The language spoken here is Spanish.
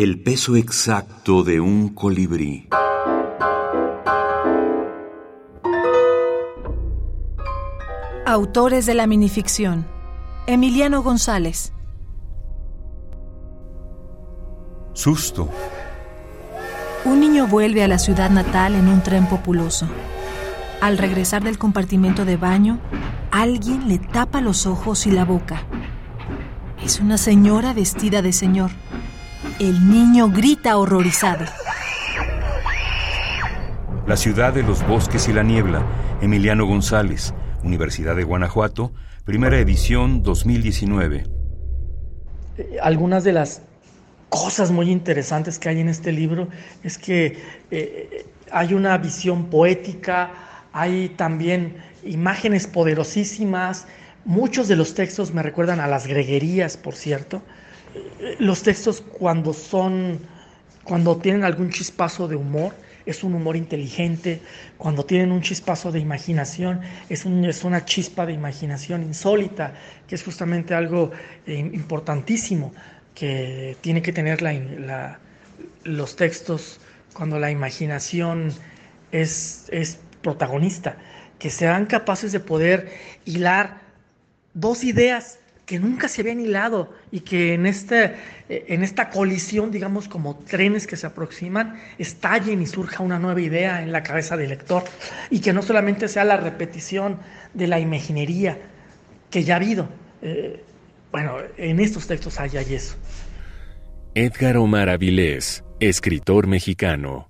El peso exacto de un colibrí. Autores de la minificción. Emiliano González. Susto. Un niño vuelve a la ciudad natal en un tren populoso. Al regresar del compartimento de baño, alguien le tapa los ojos y la boca. Es una señora vestida de señor. El niño grita horrorizado. La ciudad de los bosques y la niebla. Emiliano González, Universidad de Guanajuato, primera edición 2019. Algunas de las cosas muy interesantes que hay en este libro es que eh, hay una visión poética, hay también imágenes poderosísimas, muchos de los textos me recuerdan a las greguerías, por cierto. Los textos cuando son, cuando tienen algún chispazo de humor, es un humor inteligente, cuando tienen un chispazo de imaginación, es, es una chispa de imaginación insólita, que es justamente algo eh, importantísimo que tiene que tener los textos cuando la imaginación es, es protagonista, que sean capaces de poder hilar dos ideas que nunca se habían hilado y que en, este, en esta colisión, digamos, como trenes que se aproximan, estallen y surja una nueva idea en la cabeza del lector y que no solamente sea la repetición de la imaginería que ya ha habido. Eh, bueno, en estos textos hay, hay eso. Edgar Omar Avilés, escritor mexicano.